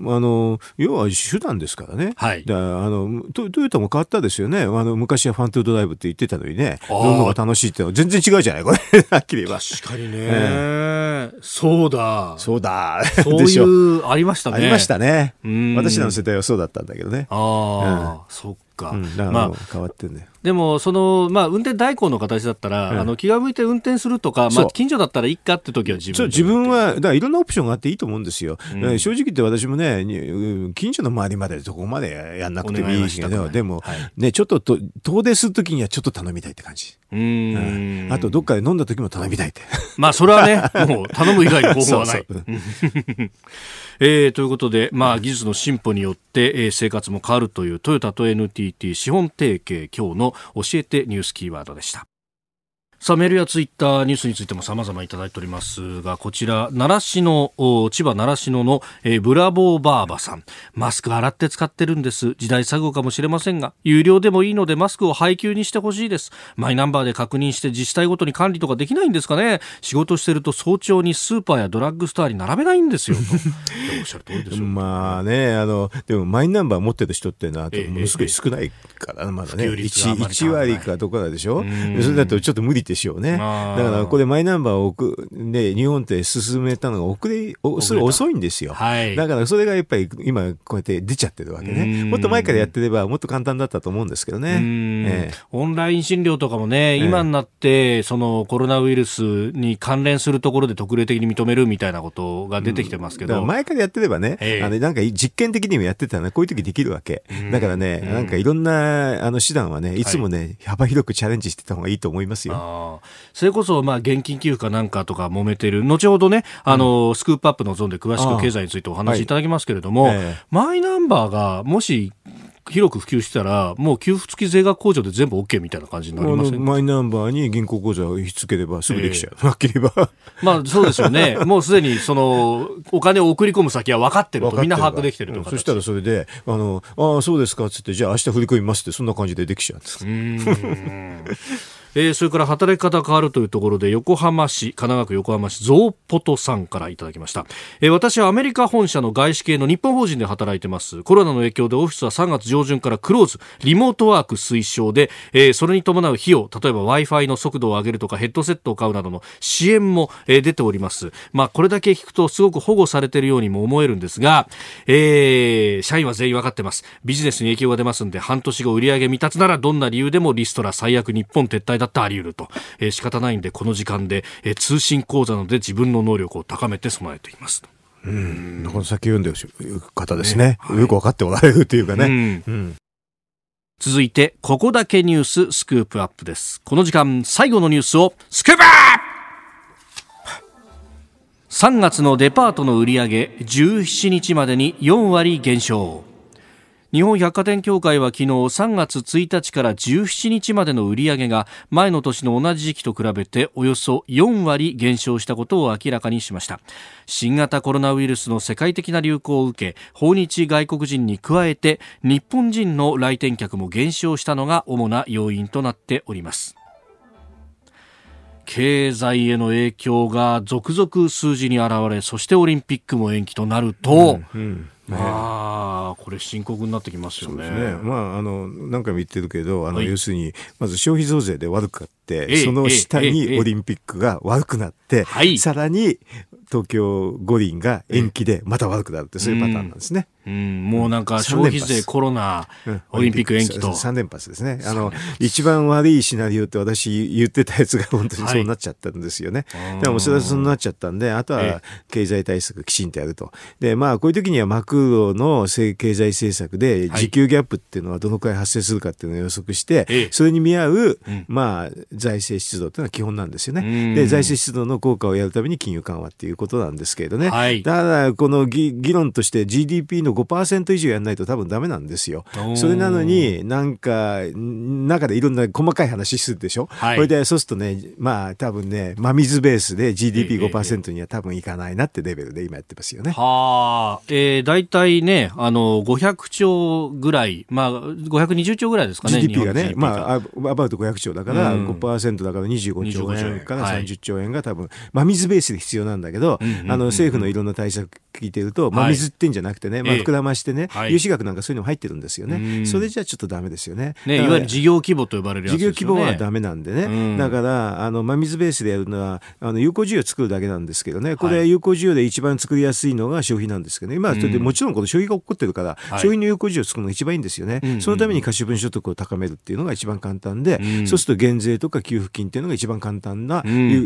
あの要は手段ですからね、はい、だあのトトヨタも変わったですよね、あの昔はファントゥードライブって言ってたのにね、乗るのが楽しいってのは全然違うじゃない、これ、はっきり言えば。確かにね、えー、そうだ。そうだ。そういう ありましたね。ありましたね。私らの世代はそうだったんだけどね。ああ、そっか。だからもう変わってんだよ。でも、その、まあ、運転代行の形だったら、うん、あの、気が向いて運転するとか、まあ、近所だったらいいかって時は自分自分は、だからいろんなオプションがあっていいと思うんですよ。うん、正直言って私もね、近所の周りまでそこまでやんなくてもいいけど、でも、はい、ね、ちょっとと遠出するときにはちょっと頼みたいって感じ。うん,、あと、どっかで飲んだ時も頼みたいって。まあ、それはね、もう頼む以外に方法はない。そうそう えー、ということで、まあ、技術の進歩によって、えー、生活も変わるというトヨタと NTT 資本提携今日の教えてニュースキーワードでした。さあ、メールやツイッターニュースについても様々いただいておりますが、こちら、習志野、千葉習志野の、えー、ブラボーバーバさん。マスク洗って使ってるんです。時代錯誤かもしれませんが、有料でもいいのでマスクを配給にしてほしいです。マイナンバーで確認して自治体ごとに管理とかできないんですかね仕事してると早朝にスーパーやドラッグストアに並べないんですよ。と おっしゃる通りですよ。まあね、あの、でもマイナンバー持ってる人っていうのは、ものすごい少ないから、まだね。1, 1割かどこかでしょ？それだとちょっと無理でしょうね。だからこれマイナンバーを置く、で、日本って進めたのが遅れ、それ遅いんですよ。はい、だからそれがやっぱり今こうやって出ちゃってるわけね。もっと前からやってればもっと簡単だったと思うんですけどね。ええ、オンライン診療とかもね、今になって、そのコロナウイルスに関連するところで特例的に認めるみたいなことが出てきてますけど。前からやってればね、ええ、あのなんか実験的にもやってたらこういう時できるわけ。だからね、なんかいろんなあの手段はね、いつもね、はい、幅広くチャレンジしてた方がいいと思いますよ。それこそ、まあ、現金給付かなんかとか揉めてる、後ほどね、あの、うん、スクープアップのゾーンで詳しく経済についてお話しいただきますけれども、はいえー、マイナンバーがもし、広く普及したら、もう給付付き税額控除で全部 OK みたいな感じになりませんマイナンバーに銀行口座を引き付ければすぐできちゃう。えー、はっきり言えば。まあそうですよね。もうすでにその、お金を送り込む先は分かってると、みんな把握できてるとそしたらそれで、あの、ああ、そうですかっつって、じゃあ明日振り込みますって、そんな感じでできちゃうんです。えー、それから働き方変わるというところで横浜市神奈川区横浜市ゾウポトさんからいただきました、えー、私はアメリカ本社の外資系の日本法人で働いてます。コロナの影響でオフィスは3月上旬からクローズリモートワーク推奨で、えー、それに伴う費用例えば w i f i の速度を上げるとかヘッドセットを買うなどの支援も、えー、出ております。まあこれだけ聞くとすごく保護されているようにも思えるんですが、えー、社員は全員分かってます。ビジネスに影響が出ますんで半年後売上未達ならどんな理由でもリストラ最悪日本撤退だってあり得ると、えー、仕方ないんでこの時間で、えー、通信講座などで自分の能力を高めて備えています。うん、この先読んでる方ですね、ね。はい、よく分かっておられるというかね、うん。うん、続いてここだけニューススクープアップです。この時間最後のニュースをスクープ3月のデパートの売り上げ17日までに4割減少日本百貨店協会は昨日3月1日から17日までの売り上げが前の年の同じ時期と比べておよそ4割減少したことを明らかにしました。新型コロナウイルスの世界的な流行を受け訪日外国人に加えて日本人の来店客も減少したのが主な要因となっております。経済への影響が続々数字に現れそしてオリンピックも延期となると、うんうん。まあ、これ深刻になってきますよね。ね。まあ、あの、何回も言ってるけど、あの、はい、要するに、まず消費増税で悪くなって、その下にオリンピックが悪くなって、はい、さらに東京五輪が延期でまた悪くなるって、そういうパターンなんですね。うん、もうなんか消費税、コロナ、オリンピック延期と。3連発ですね。あの、一番悪いシナリオって私言ってたやつが本当にそうなっちゃったんですよね。はい、でもそれはそうなっちゃったんで、あとは経済対策きちんとやると。で、まあこういう時にはマクロの経済政策で時給ギャップっていうのはどのくらい発生するかっていうのを予測して、それに見合う、まあ財政出動っていうのは基本なんですよね。で、財政出動の効果をやるために金融緩和っていうことなんですけれどね。はい、ただ、この議論として GDP の5%以上やらないと多分ダメなんですよ。それなのになんか、中でいろんな細かい話するでしょ？はい、これでそうするとね、まあ多分ね、真水ベースで GDP5% には多分いかないなってレベルで今やってますよね。はあ、えー、大体ね、あの、500兆ぐらい、まあ、520兆ぐらいですかね。GDP がね、まあ、アバウト500兆だから、5%だから25兆円から30兆円が多分、真水ベースで必要なんだけど、あの、政府のいろんな対策聞いてると、真水ってんじゃなくてね、まあ、膨らましてね、融資額なんかそういうのも入ってるんですよね。それじゃちょっとダメですよね。ね、いわゆる事業規模と呼ばれる事業規模はダメなんでね。だから、あの、真水ベースでやるのは、あの、有効需要を作るだけなんですけどね、これ有効需要で一番作りやすいのが消費なんですけどね。今、もちろんこの消費が起こってるから、消費の有効需要を作るのが一番いいんですよね。そのために可処分所得を高めるっていうのが一番簡単で、そうすると減税とか給付金っていうのが一番簡単な、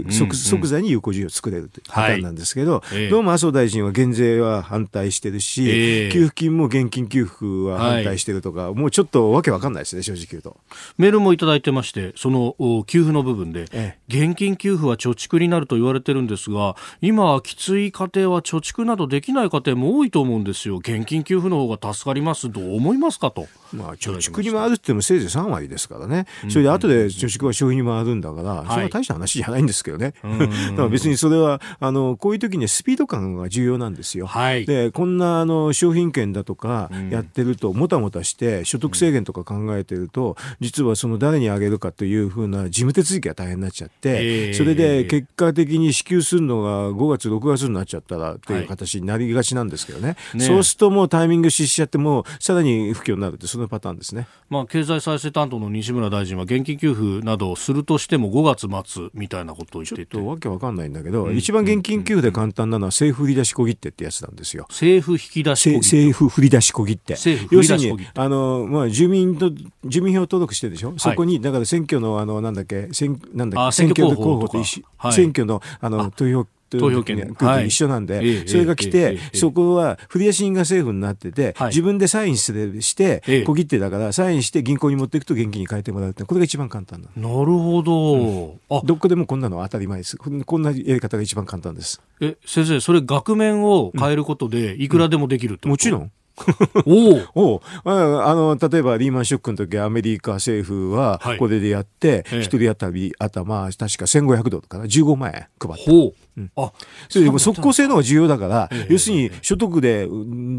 即即座に有効需要を作れるという。パターンなんですけど、どうも麻生大臣は減税は反対してるし、給付金も現金給付は反対してるとか、もうちょっとわけわかんないですね、正直言うと。メールもいただいてまして、その給付の部分で、現金給付は貯蓄になると言われてるんですが、今、きつい家庭は貯蓄などできない家庭も多いと思うんですよ。現金給付の方が助かります。どう思いますかと。まあ、貯蓄に回るって言ってもせいぜい3割ですからね。それで後で貯蓄は消費に回るんだから、それは大した話じゃないんですけどね。だから別にそれは、あの、こういう時にスピード感が重要なんですよ。はい、で、こんな、あの、商品券だとかやってると、もたもたして所得制限とか考えてると、実はその誰にあげるかというふうな事務手続きが大変になっちゃって、それで結果的に支給するのが5月、6月になっちゃったらという形になりがちなんですけどね。そうするともうタイミング失しちゃっても、さらに不況になるって、そのパターンですね。まあ、経済再生担当の西村大臣は現金給付などをするとしても5月末みたいなことを言っていて。ちょっとわけわかんないんだけど、うん、一番現金給付で簡単なのは政府振り出し小切手ってやつなんですよ。政府引き出し政府振り出し小切手。要するにあの、まあ、住民と住民票登録してるでしょ、はい、そこにだから選挙のあのなんだっけ選なんだっけ？選挙候補と一緒、はい、選挙のあの投票投票権。と一緒なんで、はい、それが来て、そこは振り出し人が政府になってて、はい、自分でサインして、小切手だから、サインして銀行に持っていくと現金に変えてもらうって、これが一番簡単ななるほど、うん、あ。どこでもこんなの当たり前です。こんなやり方が一番簡単です。え、先生、それ額面を変えることで、いくらでもできるって、うん、もちろん。お おあの例えばリーマンショックの時アメリカ政府はこれでやって、一、人当たり頭確か1500ドルかな。15万円配った。ほううん、あそれでも即効性の方が重要だから、要するに所得で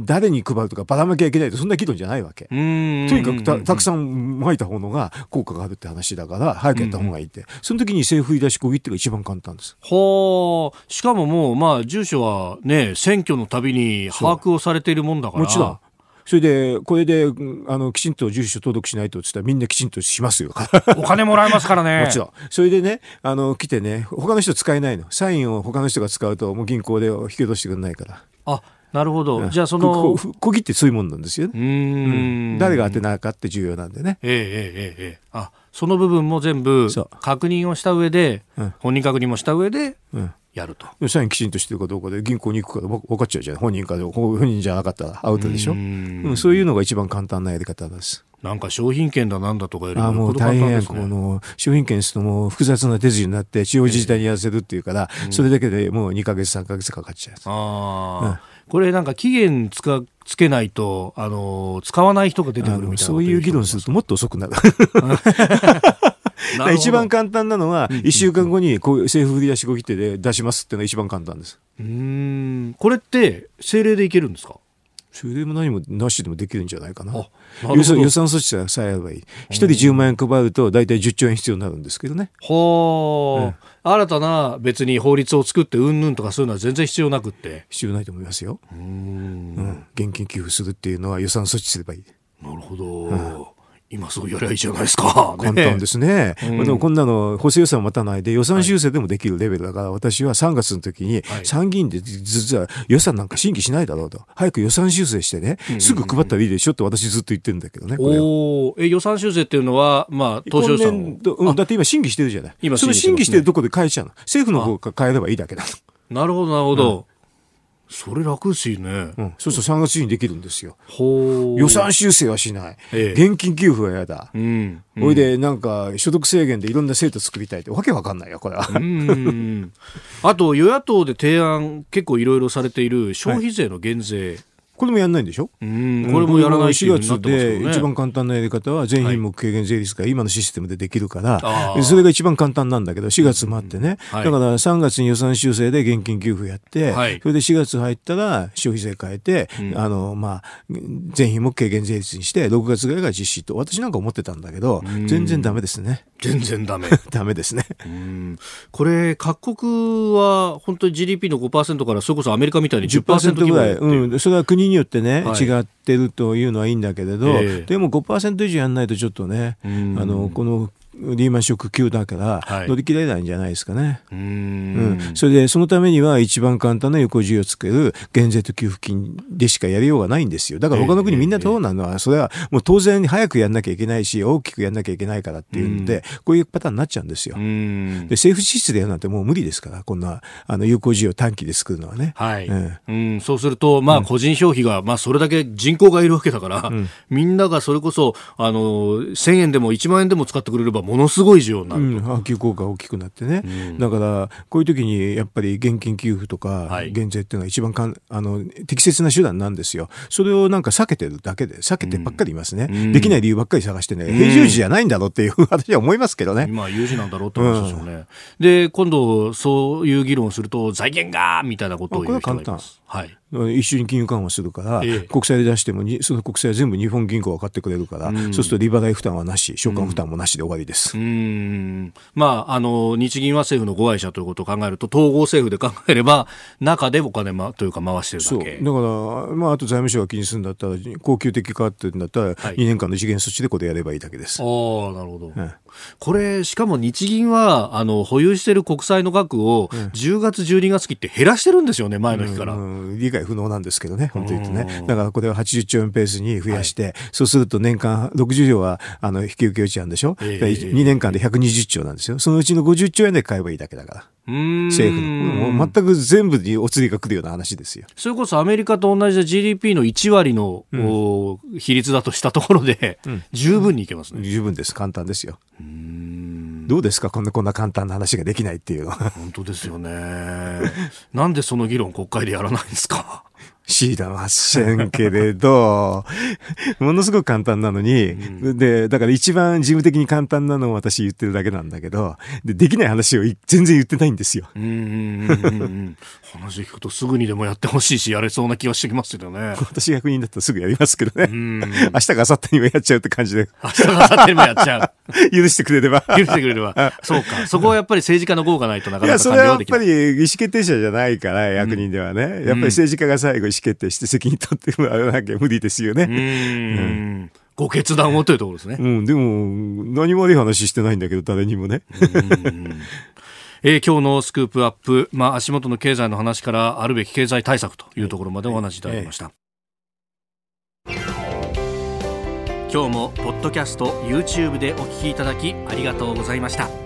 誰に配るとかばらまきゃいけないとそんな議論じゃないわけ。とにかくたたくさんまいた方のが効果があるって話だから早くやった方がいいって、うんその時に政府振り出し小切手が一番簡単です。はあしかももうまあ住所はね選挙のたびに把握をされているもんだから。もちろんそれで、これで、あの、きちんと住所登録しないとって言ったらみんなきちんとしますよ。お金もらえますからね。もちろん。それでね、あの、来てね、他の人使えないの。サインを他の人が使うと、もう銀行で引き落としてくれないから。あ、なるほど。じゃあその。小切ってそういうもんなんですよね。うん,、誰が当てなかって重要なんでね。ええええええ。あ、その部分も全部確認をした上で、本人確認もした上で、うんやると。社員きちんとしてるかどうかで銀行に行くか分かっちゃうじゃん。本人か本人じゃなかったらアウトでしょ？うん、そういうのが一番簡単なやり方です。なんか商品券だなんだとかよりも、あもう大変、この商品券するともう複雑な手順になって地方自治体にやらせるっていうから、えー、それだけでもう2か月3か月かかっちゃう。ああ、うん、これなんか期限つかつけないと、あの使わない人が出てくるみたいなそういう議論するともっと遅くなる。一番簡単なのは、1週間後にこう政府振り出しご切手で出しますっていうのが一番簡単です。うんこれって政令でいけるんですか？それも何もなしでもできるんじゃないかな。予算予算措置さえあればいい。一人10万円配ると大体10兆円必要になるんですけどね。はあ、うん、新たな別に法律を作ってうんぬんとかそういうのは全然必要なくって。必要ないと思いますよ。うん、うん、現金給付するっていうのは予算措置すればいい。なるほど。うん今すぐやりゃいいじゃないですか。簡単ですね。うん、でもこんなの補正予算待たないで予算修正でもできるレベルだから、はい、私は3月の時に参議院で実は予算なんか審議しないだろうと。早く予算修正してね、すぐ配ったらいいでしょって私ずっと言ってるんだけどね。おえ予算修正っていうのは、まあ、当初予算うん、だって今審議してるじゃない。今その審議してるとこで変えちゃうの。政府の方が変えればいいだけだなるほど、なるほど。うんそれ楽しいね。うん。そうすると3月にできるんですよ。ほ予算修正はしない。ええ、現金給付は嫌だ。うん。ほ、いで、なんか、所得制限でいろんな制度作りたいって、わけわかんないよ、これは。うん。あと、与野党で提案、結構いろいろされている消費税の減税。はいこれもやんないんでしょ？うん。これもやらない4月で一番簡単なやり方は全品目軽減税率が今のシステムでできるから、それが一番簡単なんだけど4月待ってね、だから3月に予算修正で現金給付やって、それで4月入ったら消費税変えて、あのまあ全品目軽減税率にして6月ぐらいが実施と私なんか思ってたんだけど全然ダメですね。全然ダメ。ダメですね。これ各国は本当に GDP の5%からそれこそアメリカみたいに10%ぐらい、うん、それは国によってね、はい、違ってるというのはいいんだけれど、えー、でも5%以上やらないとちょっとね、あのこのリーマンショック級だから乗り切れないんじゃないですかね。はい、うん、それでそのためには一番簡単な横需要をつける減税と給付金でしかやりようがないんですよ。だから他の国みんなそうなの？は、それはもう当然早くやんなきゃいけないし、大きくやんなきゃいけないからっていうんで、こういうパターンになっちゃうんですよ。で政府支出でやるなんてもう無理ですから、こんなあの有効需要短期で作るのはね。はい。うん、そうすると、まあ個人消費が、まあそれだけ人口がいるわけだから、みんながそれこそ、あの、1000円でも1万円でも使ってくれればものすごい需要になると、うん、波及効果が大きくなってね、うん、だからこういう時にやっぱり現金給付とか減税っていうのが一番かんあの適切な手段なんですよ。それをなんか避けてるだけで避けてばっかりいますね、うん、できない理由ばっかり探してね平常時じゃないんだろうっていう私は思いますけどね。まあ有事なんだろうって話でしょうね、で今度そういう議論をすると財源がみたいなことを言う人がいますはい。一緒に金融緩和するから、ええ、国債で出してもその国債は全部日本銀行が買ってくれるから、うん、そうすると利払い負担はなし償還負担もなしで終わりです、うん、まあ、あの日銀は政府のご愛者ということを考えると統合政府で考えれば中でお金、ま、というか回してるだけ。だから、まあ、あと財務省が気にするんだったら恒久的かっていうんだったら、はい、2年間の次元措置でこれやればいいだけです。あなるほど、うんこれ、しかも日銀は、あの、保有している国債の額を、10月、12月期って減らしてるんですよね、前の日から、うんうん。理解不能なんですけどね、本当に言うとね。だからこれを80兆円ペースに増やして、はい、そうすると年間60兆は、あの、引き受け落ちなんでしょ、えー、?2 年間で120兆なんですよ。そのうちの50兆円で買えばいいだけだから。政府の。もう全く全部にお釣りが来るような話ですよ。それこそアメリカと同じで GDP の1割の、うん、比率だとしたところで、うん、十分にいけますね。十分です。簡単ですよ。どうですか？こんなこんな簡単な話ができないっていうのは。本当ですよね。なんでその議論国会でやらないんですか？知りませんけれど、ものすごく簡単なのに、うん、で、だから一番事務的に簡単なのを私言ってるだけなんだけど、で、できない話を全然言ってないんですよ。うん。話聞くとすぐにでもやってほしいし、やれそうな気がしてきますよね。私役人だったらすぐやりますけどね。明日か明後日にもやっちゃうって感じで。明日か明後日にもやっちゃう。許してくれれば。許してくれれば。そうか。そこはやっぱり政治家の豪がないとなかなか完了できない。いや、それはやっぱり意思決定者じゃないから、役人ではね。やっぱり政治家が最後思決定して責任取ってもらわなきゃ無理ですよね。うん。ご決断をというところですね。うん、でも、何も悪い話してないんだけど、誰にもね。えー、今日のスクープアップ、まあ、足元の経済の話からあるべき経済対策というところまでお話しいただきました。今日もポッドキャスト YouTube でお聞きいただきありがとうございました